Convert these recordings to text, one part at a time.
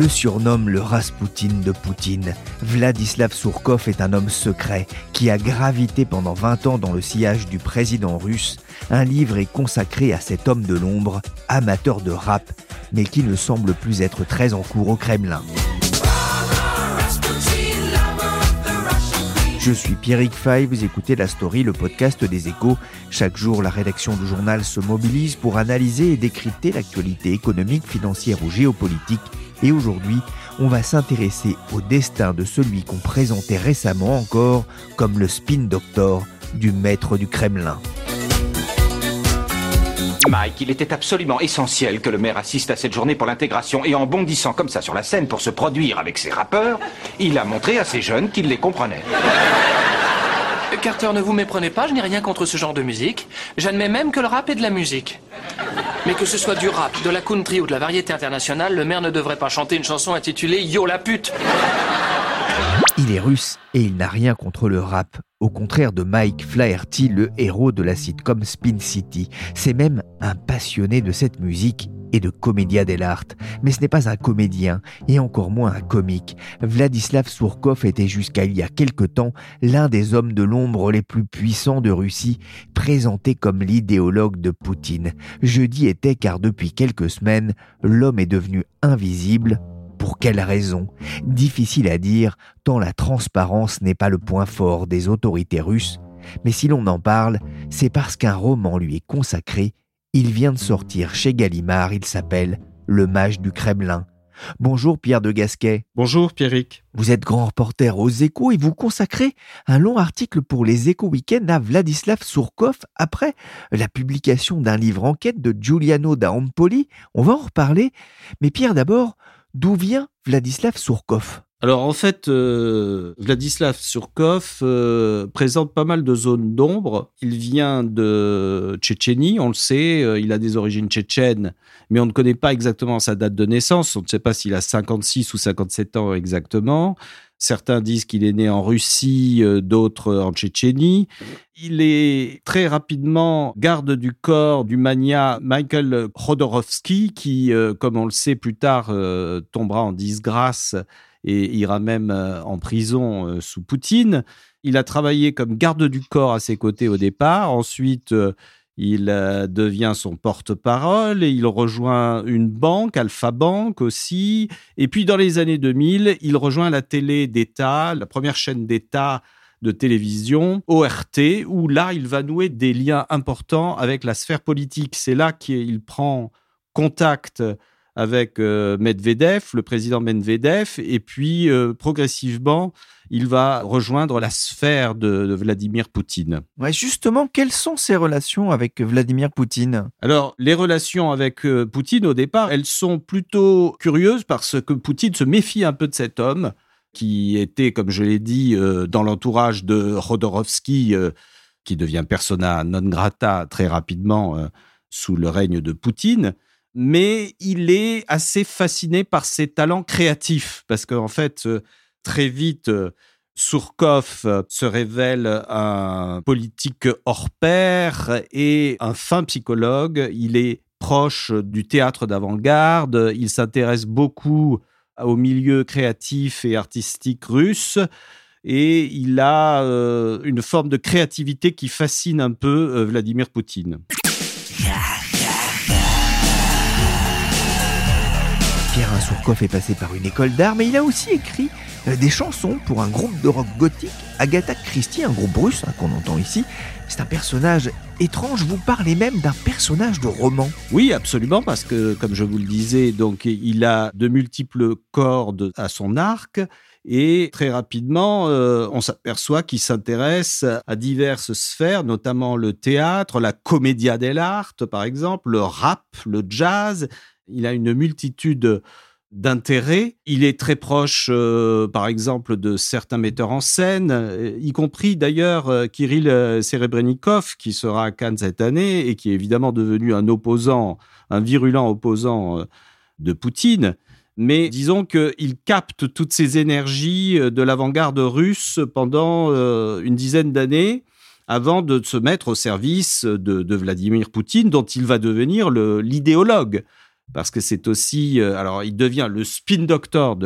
Le surnomme le Raspoutine de Poutine. Vladislav Surkov est un homme secret qui a gravité pendant 20 ans dans le sillage du président russe. Un livre est consacré à cet homme de l'ombre, amateur de rap, mais qui ne semble plus être très en cours au Kremlin. Je suis Pierrick Fay, vous écoutez La Story, le podcast des échos. Chaque jour, la rédaction du journal se mobilise pour analyser et décrypter l'actualité économique, financière ou géopolitique. Et aujourd'hui, on va s'intéresser au destin de celui qu'on présentait récemment encore comme le spin doctor du maître du Kremlin. Mike, il était absolument essentiel que le maire assiste à cette journée pour l'intégration et en bondissant comme ça sur la scène pour se produire avec ses rappeurs, il a montré à ces jeunes qu'il les comprenait. Carter, ne vous méprenez pas, je n'ai rien contre ce genre de musique. J'admets même que le rap est de la musique. Mais que ce soit du rap, de la country ou de la variété internationale, le maire ne devrait pas chanter une chanson intitulée Yo la pute. Il est russe et il n'a rien contre le rap. Au contraire de Mike Flaherty, le héros de la sitcom Spin City. C'est même un passionné de cette musique et de comédia dell'arte. Mais ce n'est pas un comédien, et encore moins un comique. Vladislav Surkov était jusqu'à il y a quelque temps l'un des hommes de l'ombre les plus puissants de Russie, présenté comme l'idéologue de Poutine. Jeudi était car depuis quelques semaines, l'homme est devenu invisible. Pour quelle raison Difficile à dire, tant la transparence n'est pas le point fort des autorités russes. Mais si l'on en parle, c'est parce qu'un roman lui est consacré il vient de sortir chez Gallimard, il s'appelle Le Mage du Kremlin. Bonjour Pierre de Gasquet. Bonjour Pierrick. Vous êtes grand reporter aux échos et vous consacrez un long article pour les échos week-end à Vladislav Surkov après la publication d'un livre enquête de Giuliano da Empoli. On va en reparler. Mais Pierre d'abord, d'où vient Vladislav Surkov? Alors en fait, euh, Vladislav Surkov euh, présente pas mal de zones d'ombre. Il vient de Tchétchénie, on le sait, euh, il a des origines tchétchènes, mais on ne connaît pas exactement sa date de naissance. On ne sait pas s'il a 56 ou 57 ans exactement. Certains disent qu'il est né en Russie, d'autres en Tchétchénie. Il est très rapidement garde du corps du mania Michael Khodorkovsky, qui, comme on le sait plus tard, tombera en disgrâce et ira même euh, en prison euh, sous Poutine. Il a travaillé comme garde du corps à ses côtés au départ. Ensuite, euh, il devient son porte-parole et il rejoint une banque, Alpha Bank aussi. Et puis dans les années 2000, il rejoint la télé d'État, la première chaîne d'État de télévision, ORT, où là, il va nouer des liens importants avec la sphère politique. C'est là qu'il prend contact avec euh, Medvedev, le président Medvedev, et puis euh, progressivement, il va rejoindre la sphère de, Vladimir Poutine. Ouais, justement, quelles sont ses relations avec Vladimir Poutine? Alors, les relations avec euh, Poutine, au départ, elles sont plutôt curieuses parce que Poutine se méfie un peu de cet homme qui était, comme je l'ai dit, dans l'entourage de Rodorovsky, qui devient persona non grata très rapidement sous le règne de Poutine mais il est assez fasciné par ses talents créatifs parce qu'en fait, euh, très vite, euh, Surkov euh, se révèle un politique hors pair et un fin psychologue. Il est proche du théâtre d'avant-garde. Il s'intéresse beaucoup au milieu créatif et artistique russe et il a une forme de créativité qui fascine un peu Vladimir Poutine. Insourkov est passé par une école d'art, mais il a aussi écrit euh, des chansons pour un groupe de rock gothique, Agatha Christie, un groupe russe hein, qu'on entend ici. C'est un personnage étrange, vous parlez même d'un personnage de roman. Oui, absolument, parce que, comme je vous le disais, donc il a de multiples cordes à son arc. Et très rapidement, euh, on s'aperçoit qu'il s'intéresse à diverses sphères, notamment le théâtre, la commedia dell'arte, par exemple, le rap, le jazz. Il a une multitude d'intérêts. Il est très proche, euh, par exemple, de certains metteurs en scène, euh, y compris d'ailleurs Kirill Serebrennikov, qui sera à Cannes cette année et qui est évidemment devenu un opposant, un virulent opposant de Poutine mais disons qu'il capte toutes ces énergies euh, de l'avant-garde russe pendant euh, une dizaine d'années avant de se mettre au service de, Vladimir Poutine, dont il va devenir l'idéologue. Parce que c'est aussi, euh, alors il devient le spin doctor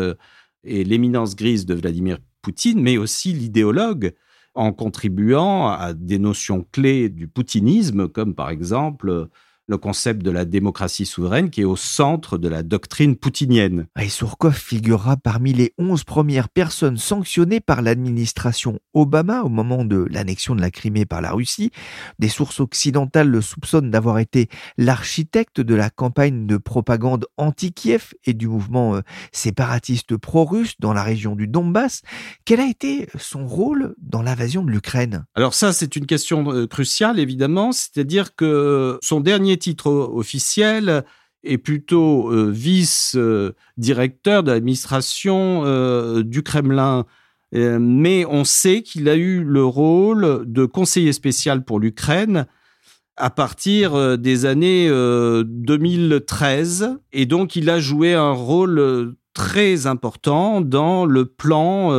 et l'éminence grise de Vladimir Poutine, mais aussi l'idéologue en contribuant à des notions clés du poutinisme, comme par exemple le concept de la démocratie souveraine qui est au centre de la doctrine poutinienne. Et Surkov figurera parmi les 11 premières personnes sanctionnées par l'administration Obama au moment de l'annexion de la Crimée par la Russie. Des sources occidentales le soupçonnent d'avoir été l'architecte de la campagne de propagande anti-Kiev et du mouvement euh, séparatiste pro-russe dans la région du Donbass. Quel a été son rôle dans l'invasion de l'Ukraine? Alors ça, c'est une question euh, cruciale, évidemment. C'est-à-dire que son dernier titre officiel est plutôt euh, vice-directeur de l'administration euh, du Kremlin. Euh, mais on sait qu'il a eu le rôle de conseiller spécial pour l'Ukraine à partir des années 2013. Et donc, il a joué un rôle très important dans le plan,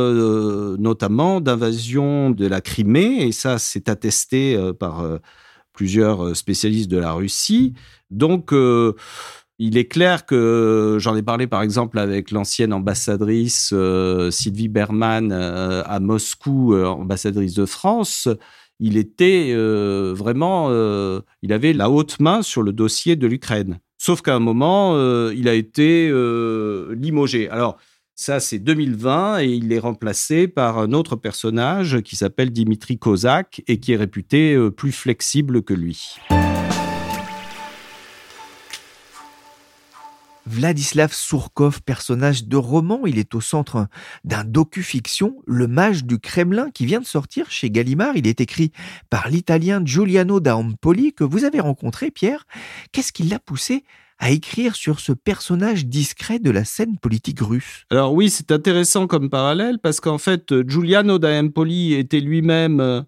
notamment d'invasion de la Crimée. Et ça, c'est attesté par plusieurs euh, spécialistes de la Russie. Donc, euh, il est clair que j'en ai parlé par exemple avec l'ancienne ambassadrice euh, Sylvie Berman à Moscou, ambassadrice de France. Il était vraiment, il avait la haute main sur le dossier de l'Ukraine. Sauf qu'à un moment, il a été limogé. Alors, ça, c'est 2020 et il est remplacé par un autre personnage qui s'appelle Dimitri Kozak et qui est réputé euh, plus flexible que lui. Vladislav Surkov, personnage de roman, il est au centre d'un docu-fiction, Le Mage du Kremlin, qui vient de sortir chez Gallimard. Il est écrit par l'italien Giuliano da Empoli, que vous avez rencontré, Pierre. Qu'est-ce qui l'a poussé à écrire sur ce personnage discret de la scène politique russe. Alors oui, c'est intéressant comme parallèle parce qu'en fait, Giuliano da Empoli était lui-même euh,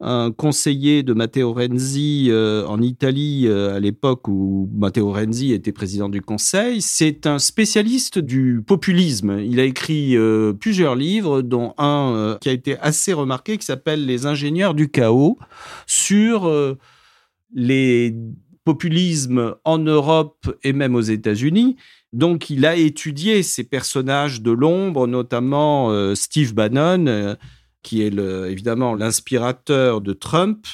un conseiller de Matteo Renzi euh, en Italie euh, à l'époque où Matteo Renzi était président du Conseil. C'est un spécialiste du populisme. Il a écrit plusieurs livres, dont un qui a été assez remarqué, qui s'appelle Les ingénieurs du chaos, sur les populisme en Europe et même aux États-Unis. Donc, il a étudié ces personnages de l'ombre, notamment euh, Steve Bannon, euh, qui est évidemment l'inspirateur de Trump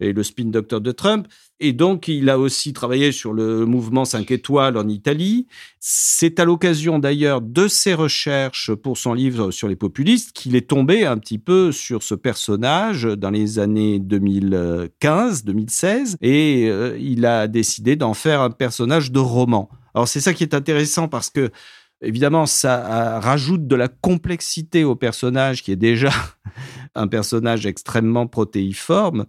et le spin doctor de Trump. Et donc, il a aussi travaillé sur le mouvement 5 étoiles en Italie. C'est à l'occasion d'ailleurs de ses recherches pour son livre sur les populistes qu'il est tombé un petit peu sur ce personnage dans les années 2015-2016 et euh, il a décidé d'en faire un personnage de roman. Alors, c'est ça qui est intéressant parce que Évidemment, ça rajoute de la complexité au personnage qui est déjà un personnage extrêmement protéiforme.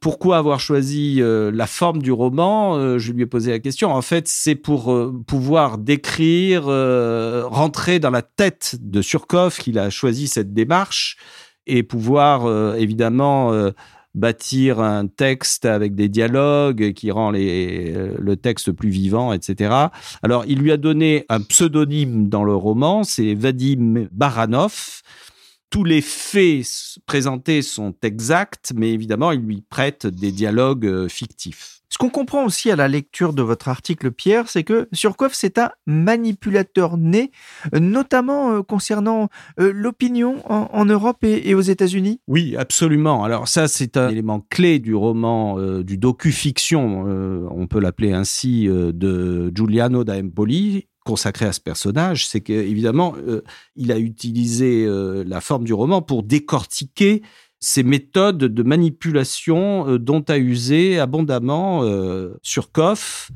Pourquoi avoir choisi euh, la forme du roman euh, Je lui ai posé la question. En fait, c'est pour euh, pouvoir décrire, rentrer dans la tête de Surkov qu'il a choisi cette démarche et pouvoir évidemment bâtir un texte avec des dialogues qui rend le texte plus vivant, etc. Alors, il lui a donné un pseudonyme dans le roman, c'est Vadim Baranov tous les faits présentés sont exacts, mais évidemment, il lui prête des dialogues euh, fictifs. Ce qu'on comprend aussi à la lecture de votre article, Pierre, c'est que Surkov, c'est un manipulateur né, notamment euh, concernant euh, l'opinion en, Europe et, aux États-Unis. Oui, absolument. Alors ça, c'est un élément clé du roman, euh, du docu-fiction, on peut l'appeler ainsi, de Giuliano da Empoli, consacré à ce personnage, c'est qu'évidemment, il a utilisé la forme du roman pour décortiquer ces méthodes de manipulation euh, dont a usé abondamment euh, Surkoff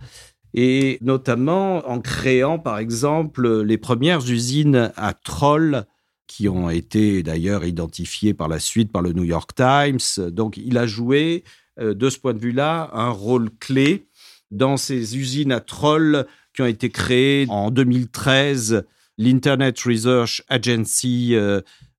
et notamment en créant par exemple les premières usines à trolls qui ont été d'ailleurs identifiées par la suite par le New York Times. Donc il a joué euh, de ce point de vue-là un rôle clé dans ces usines à trolls qui ont été créées en 2013 l'Internet Research Agency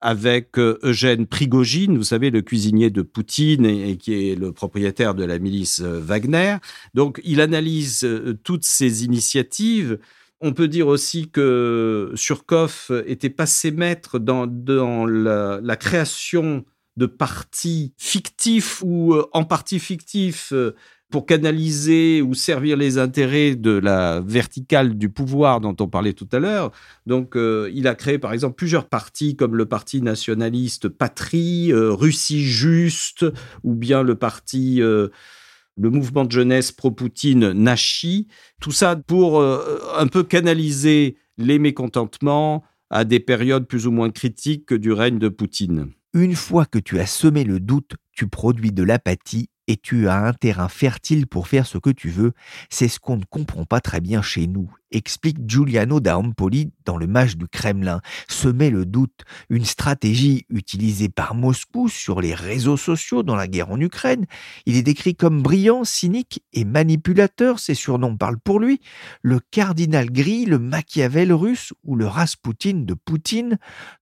avec euh, Eugène Prigogine, vous savez, le cuisinier de Poutine et, qui est le propriétaire de la milice euh, Wagner. Donc, il analyse euh, toutes ces initiatives. On peut dire aussi que Surkoff était passé maître dans, dans la, création de partis fictifs ou en partie fictifs pour canaliser ou servir les intérêts de la verticale du pouvoir dont on parlait tout à l'heure. Donc, euh, il a créé par exemple plusieurs partis comme le parti nationaliste Patrie, euh, Russie Juste, ou bien le parti, euh, le mouvement de jeunesse pro-Poutine Nashi. Tout ça pour un peu canaliser les mécontentements à des périodes plus ou moins critiques du règne de Poutine. Une fois que tu as semé le doute, tu produis de l'apathie et tu as un terrain fertile pour faire ce que tu veux, c'est ce qu'on ne comprend pas très bien chez nous explique Giuliano da Empoli dans le match du Kremlin, semer le doute, une stratégie utilisée par Moscou sur les réseaux sociaux dans la guerre en Ukraine. Il est décrit comme brillant, cynique et manipulateur, ses surnoms parlent pour lui, le cardinal gris, le Machiavel russe ou le Rasputin de Poutine.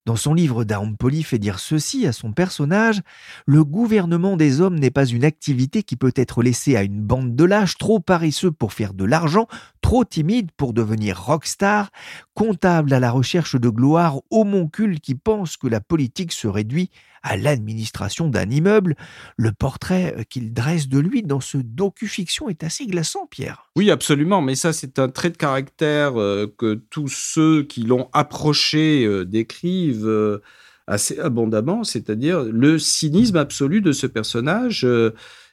Dans son livre da Empoli fait dire ceci à son personnage, le gouvernement des hommes n'est pas une activité qui peut être laissée à une bande de lâches trop paresseux pour faire de l'argent, trop timide pour devenir rockstar, comptable à la recherche de gloire, homoncule qui pense que la politique se réduit à l'administration d'un immeuble. Le portrait euh, qu'il dresse de lui dans ce docu-fiction est assez glaçant, Pierre. Oui, absolument, mais ça c'est un trait de caractère euh, que tous ceux qui l'ont approché euh, décrivent assez abondamment, c'est-à-dire le cynisme absolu de ce personnage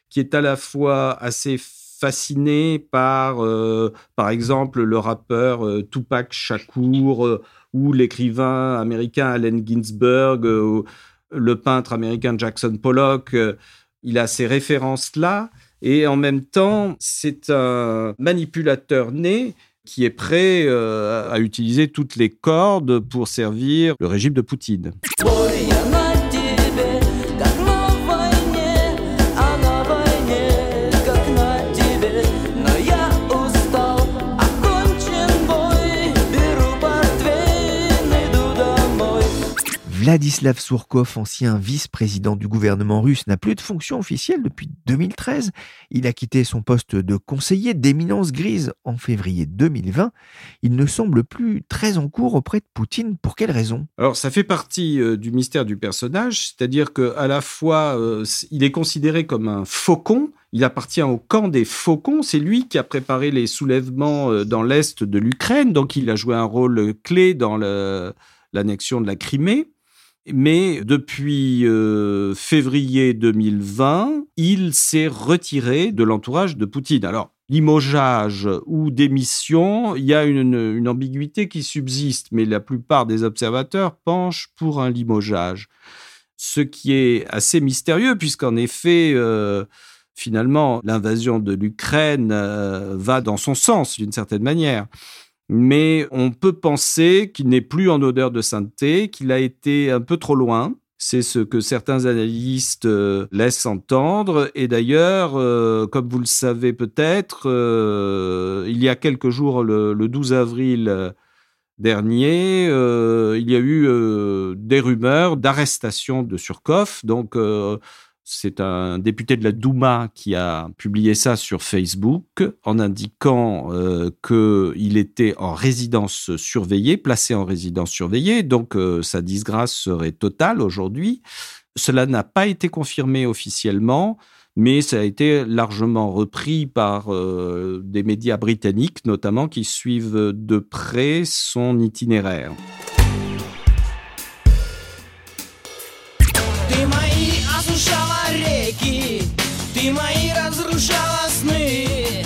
qui est à la fois assez fasciné par, euh, par exemple, le rappeur euh, Tupac Shakur euh, ou l'écrivain américain Allen Ginsberg, ou le peintre américain Jackson Pollock. il a ces références-là. Et en même temps, c'est un manipulateur né qui est prêt à utiliser toutes les cordes pour servir le régime de Poutine. Vladislav Surkov, ancien vice-président du gouvernement russe, n'a plus de fonction officielle depuis 2013. Il a quitté son poste de conseiller d'éminence grise en février 2020. Il ne semble plus très en cours auprès de Poutine. Pour quelle raison? Alors, ça fait partie euh, du mystère du personnage, c'est-à-dire qu'à la fois, euh, il est considéré comme un faucon, il appartient au camp des faucons. C'est lui qui a préparé les soulèvements euh, dans l'est de l'Ukraine, donc il a joué un rôle clé dans l'annexion de la Crimée. Mais depuis euh, février 2020, il s'est retiré de l'entourage de Poutine. Alors, limogeage ou démission, il y a une, ambiguïté qui subsiste, mais la plupart des observateurs penchent pour un limogeage. Ce qui est assez mystérieux, puisqu'en effet, euh, finalement, l'invasion de l'Ukraine euh, va dans son sens, d'une certaine manière mais on peut penser qu'il n'est plus en odeur de sainteté, qu'il a été un peu trop loin. C'est ce que certains analystes euh, laissent entendre. Et d'ailleurs, euh, comme vous le savez peut-être, euh, il y a quelques jours, le, 12 avril dernier, il y a eu des rumeurs d'arrestation de Surkoff. Donc, c'est un député de la Douma qui a publié ça sur Facebook en indiquant euh, qu'il était en résidence surveillée, placé en résidence surveillée, donc euh, sa disgrâce serait totale aujourd'hui. Cela n'a pas été confirmé officiellement, mais ça a été largement repris par euh, des médias britanniques, notamment, qui suivent de près son itinéraire.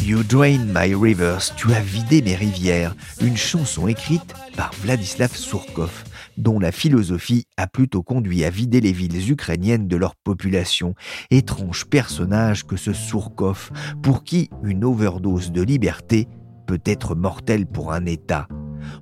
You Drain My Rivers, tu as vidé mes rivières, une chanson écrite par Vladislav Surkov, dont la philosophie a plutôt conduit à vider les villes ukrainiennes de leur population. Étrange personnage que ce Surkov, pour qui une overdose de liberté peut être mortelle pour un État.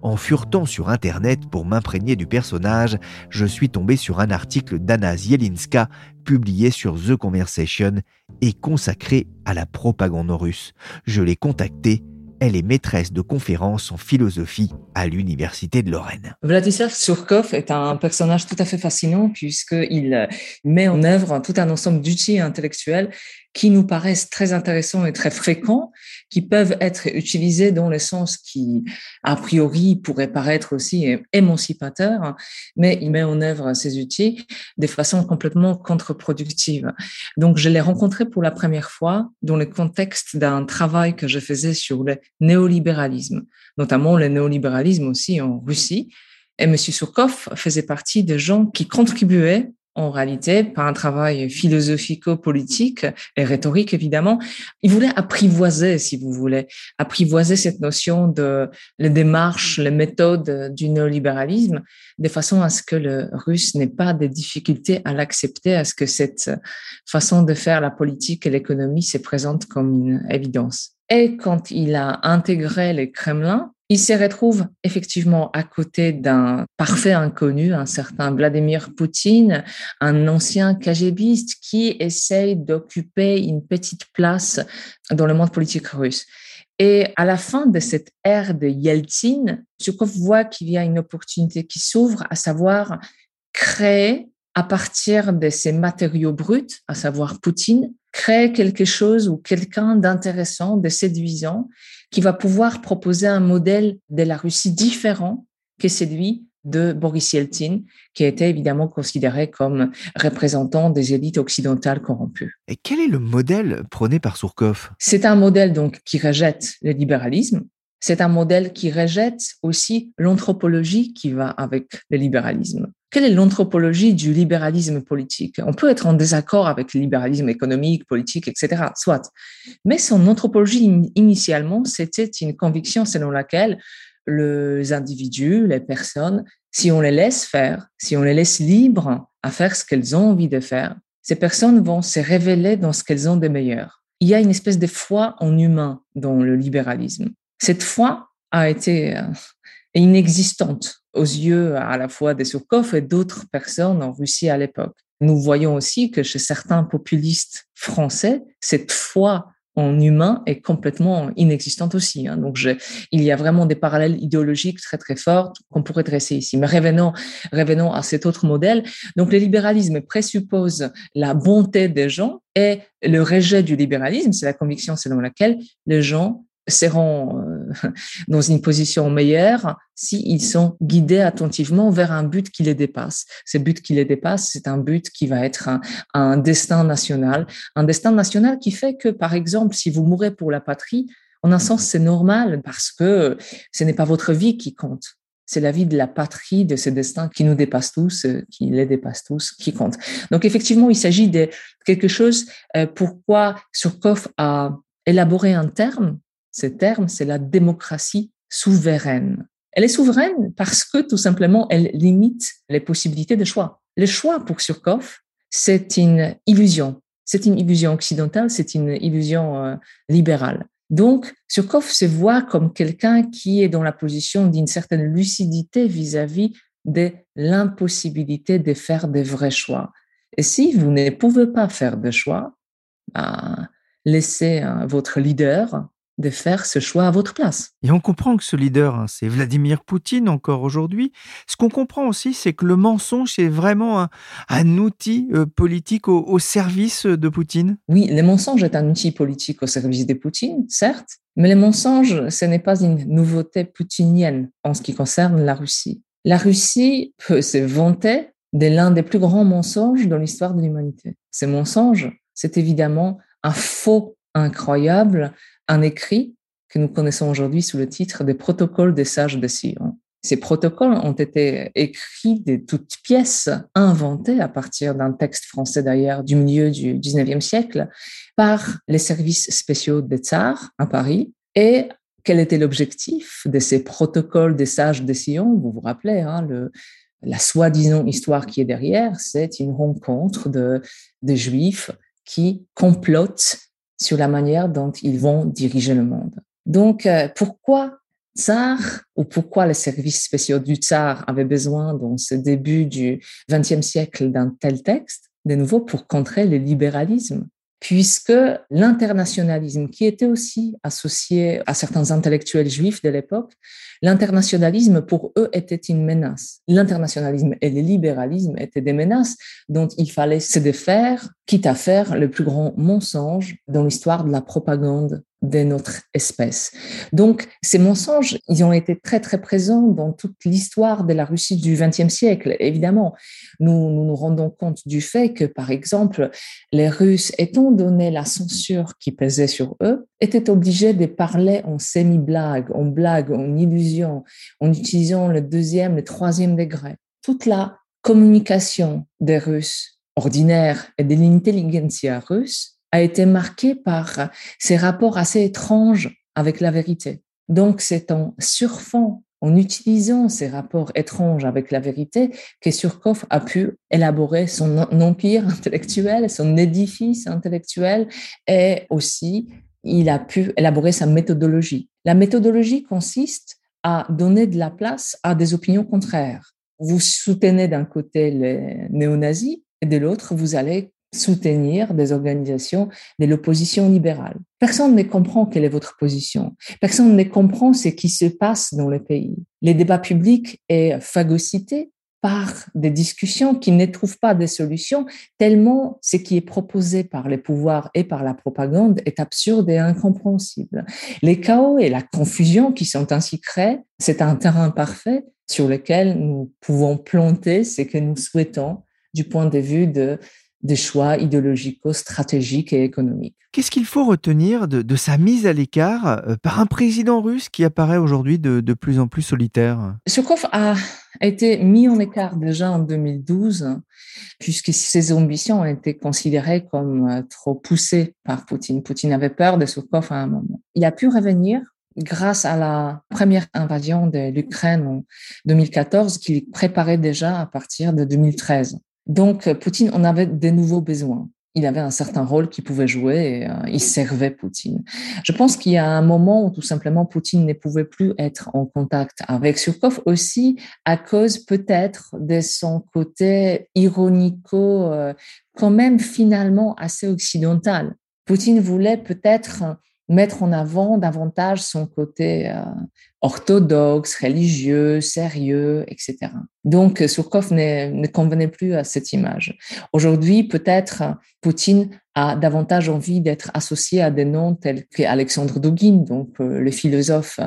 En furetant sur Internet pour m'imprégner du personnage, je suis tombé sur un article d'Anna Zielinska publié sur The Conversation et consacré à la propagande russe. Je l'ai contactée elle est maîtresse de conférences en philosophie à l'Université de Lorraine. Vladislav Surkov est un personnage tout à fait fascinant puisqu'il met en œuvre tout un ensemble d'outils intellectuels qui nous paraissent très intéressants et très fréquents, qui peuvent être utilisés dans le sens qui, a priori, pourrait paraître aussi émancipateur, mais il met en œuvre ces outils de façon complètement contre-productive. Donc, je l'ai rencontré pour la première fois dans le contexte d'un travail que je faisais sur le néolibéralisme, notamment le néolibéralisme aussi en Russie. Et M. Surkov faisait partie des gens qui contribuaient en réalité, par un travail philosophico-politique et rhétorique, évidemment. Il voulait apprivoiser, si vous voulez, apprivoiser cette notion de les démarches, les méthodes du néolibéralisme, de façon à ce que le russe n'ait pas de difficultés à l'accepter, à ce que cette façon de faire la politique et l'économie se présente comme une évidence. Et quand il a intégré le Kremlin, il se retrouve effectivement à côté d'un parfait inconnu, un certain Vladimir Poutine, un ancien KGBiste qui essaye d'occuper une petite place dans le monde politique russe. Et à la fin de cette ère de Yeltsin, Zhukov voit qu'il y a une opportunité qui s'ouvre, à savoir créer à partir de ces matériaux bruts, à savoir Poutine, créer quelque chose ou quelqu'un d'intéressant, de séduisant, qui va pouvoir proposer un modèle de la Russie différent que celui de Boris Yeltsin, qui était évidemment considéré comme représentant des élites occidentales corrompues. Et quel est le modèle prôné par Surkov? C'est un modèle donc qui rejette le libéralisme. C'est un modèle qui rejette aussi l'anthropologie qui va avec le libéralisme. Quelle est l'anthropologie du libéralisme politique? On peut être en désaccord avec le libéralisme économique, politique, etc., soit. Mais son anthropologie, initialement, c'était une conviction selon laquelle les individus, les personnes, si on les laisse faire, si on les laisse libres à faire ce qu'elles ont envie de faire, ces personnes vont se révéler dans ce qu'elles ont de meilleur. Il y a une espèce de foi en humain dans le libéralisme. Cette foi a été euh, inexistante aux yeux à la fois des Surkov et d'autres personnes en Russie à l'époque. Nous voyons aussi que chez certains populistes français, cette foi en humain est complètement inexistante aussi. Hein. Donc, il y a vraiment des parallèles idéologiques très très forts qu'on pourrait dresser ici. Mais revenons, revenons à cet autre modèle. Donc, le libéralisme présuppose la bonté des gens et le rejet du libéralisme, c'est la conviction selon laquelle les gens seront euh, dans une position meilleure s'ils sont guidés attentivement vers un but qui les dépasse. Ce but qui les dépasse, c'est un but qui va être un, destin national, un destin national qui fait que, par exemple, si vous mourrez pour la patrie, en un sens, c'est normal parce que ce n'est pas votre vie qui compte. C'est la vie de la patrie, de ce destin qui nous dépasse tous, euh, qui les dépasse tous, qui compte. Donc, effectivement, il s'agit de quelque chose euh, pourquoi Surkov a élaboré un terme ce terme, c'est la démocratie souveraine. Elle est souveraine parce que tout simplement, elle limite les possibilités de choix. Le choix pour Surkov, c'est une illusion. C'est une illusion occidentale, c'est une illusion euh, libérale. Donc, Surkov se voit comme quelqu'un qui est dans la position d'une certaine lucidité vis-à-vis de l'impossibilité de faire des vrais choix. Et si vous ne pouvez pas faire de choix, ben, laissez hein, votre leader de faire ce choix à votre place. Et on comprend que ce leader, hein, c'est Vladimir Poutine encore aujourd'hui. Ce qu'on comprend aussi, c'est que le mensonge, c'est vraiment un, outil euh, politique au, service de Poutine. Oui, le mensonge est un outil politique au service de Poutine, certes, mais le mensonge, ce n'est pas une nouveauté poutinienne en ce qui concerne la Russie. La Russie peut se vanter de l'un des plus grands mensonges dans l'histoire de l'humanité. Ce mensonge, c'est évidemment un faux incroyable, un écrit que nous connaissons aujourd'hui sous le titre des protocoles des sages de Sion. Ces protocoles ont été écrits de toutes pièces, inventés à partir d'un texte français d'ailleurs du milieu du 19e siècle par les services spéciaux des tsars à Paris. Et quel était l'objectif de ces protocoles des sages de Sion Vous vous rappelez, hein, la soi-disant histoire qui est derrière, c'est une rencontre de, de juifs qui complotent sur la manière dont ils vont diriger le monde. Donc, euh, pourquoi tsar ou pourquoi les services spéciaux du tsar avaient besoin dans ce début du XXe siècle d'un tel texte, de nouveau pour contrer le libéralisme? Puisque l'internationalisme, qui était aussi associé à certains intellectuels juifs de l'époque, l'internationalisme pour eux était une menace. L'internationalisme et le libéralisme étaient des menaces dont il fallait se défaire, quitte à faire le plus grand mensonge dans l'histoire de la propagande de notre espèce. Donc, ces mensonges, ils ont été très, très présents dans toute l'histoire de la Russie du XXe siècle. Évidemment, nous, nous, rendons compte du fait que, par exemple, les Russes, étant donné la censure qui pesait sur eux, étaient obligés de parler en semi-blague, en blague, en illusion, en utilisant le deuxième, le troisième degré. Toute la communication des Russes ordinaires et de l'intelligentsia russe a été marqué par ces rapports assez étranges avec la vérité. Donc, c'est en surfant, en utilisant ces rapports étranges avec la vérité, que Surkov a pu élaborer son empire intellectuel, son édifice intellectuel, et aussi il a pu élaborer sa méthodologie. La méthodologie consiste à donner de la place à des opinions contraires. Vous soutenez d'un côté les néo-nazis et de l'autre, vous allez soutenir des organisations de l'opposition libérale. Personne ne comprend quelle est votre position. Personne ne comprend ce qui se passe dans le pays. Les débats publics est phagocyté par des discussions qui ne trouvent pas de solutions, tellement ce qui est proposé par les pouvoirs et par la propagande est absurde et incompréhensible. Les chaos et la confusion qui sont ainsi créés, c'est un terrain parfait sur lequel nous pouvons planter ce que nous souhaitons du point de vue de des choix idéologico-stratégiques et économiques. Qu'est-ce qu'il faut retenir de, sa mise à l'écart euh, par un président russe qui apparaît aujourd'hui de, plus en plus solitaire? Surkov a été mis en écart déjà en 2012, puisque ses ambitions ont été considérées comme euh, trop poussées par Poutine. Poutine avait peur de Surkov à un moment. Il a pu revenir grâce à la première invasion de l'Ukraine en 2014 qu'il préparait déjà à partir de 2013. Donc, Poutine en avait de nouveaux besoins. Il avait un certain rôle qu'il pouvait jouer et euh, il servait Poutine. Je pense qu'il y a un moment où tout simplement Poutine ne pouvait plus être en contact avec Surkov aussi à cause peut-être de son côté ironico, euh, quand même finalement assez occidental. Poutine voulait peut-être mettre en avant davantage son côté euh, orthodoxe, religieux, sérieux, etc. Donc, Surkov ne, ne convenait plus à cette image. Aujourd'hui, peut-être Poutine a davantage envie d'être associé à des noms tels qu'Alexandre Dugin, donc euh, le philosophe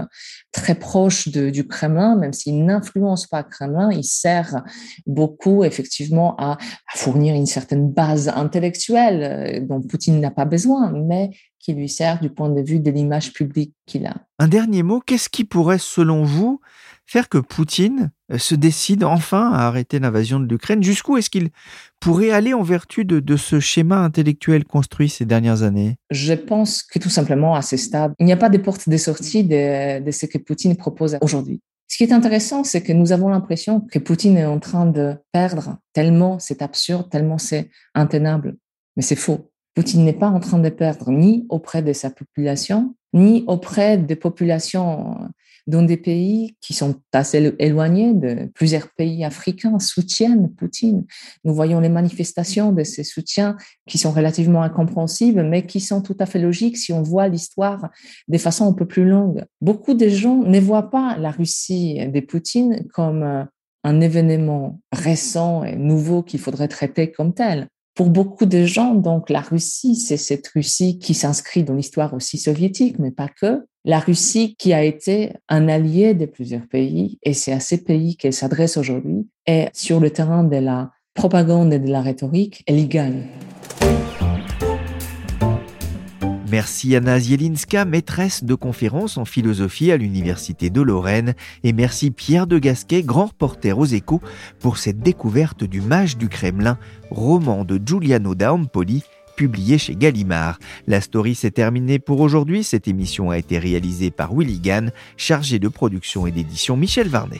très proche de, du Kremlin, même s'il n'influence pas Kremlin, il sert beaucoup effectivement à, à, fournir une certaine base intellectuelle euh, dont Poutine n'a pas besoin, mais qui lui sert du point de vue de l'image publique qu'il a. Un dernier mot, qu'est-ce qui pourrait, selon vous, faire que Poutine euh, se décide enfin à arrêter l'invasion de l'Ukraine Jusqu'où est-ce qu'il pourrait aller en vertu de, ce schéma intellectuel construit ces dernières années? Je pense que tout simplement, à ce stade, il n'y a pas de porte de sortie de, de ce que Poutine propose aujourd'hui. Ce qui est intéressant, c'est que nous avons l'impression que Poutine est en train de perdre tellement c'est absurde, tellement c'est intenable. Mais c'est faux. Poutine n'est pas en train de perdre ni auprès de sa population, ni auprès des populations dans des pays qui sont assez éloignés de plusieurs pays africains soutiennent Poutine. Nous voyons les manifestations de ces soutiens qui sont relativement incompréhensibles, mais qui sont tout à fait logiques si on voit l'histoire de façon un peu plus longue. Beaucoup de gens ne voient pas la Russie de Poutine comme un événement récent et nouveau qu'il faudrait traiter comme tel. Pour beaucoup de gens, donc la Russie, c'est cette Russie qui s'inscrit dans l'histoire aussi soviétique, mais pas que. La Russie qui a été un allié de plusieurs pays, et c'est à ces pays qu'elle s'adresse aujourd'hui, et sur le terrain de la propagande et de la rhétorique, elle y gagne. Merci Anna Zielinska, maîtresse de conférences en philosophie à l'Université de Lorraine, et merci Pierre de Gasquet, grand reporter aux échos, pour cette découverte du Mage du Kremlin, roman de Giuliano da Empoli, publié chez Gallimard. La story s'est terminée pour aujourd'hui. Cette émission a été réalisée par Willy Gann, chargé de production et d'édition Michel Varnet.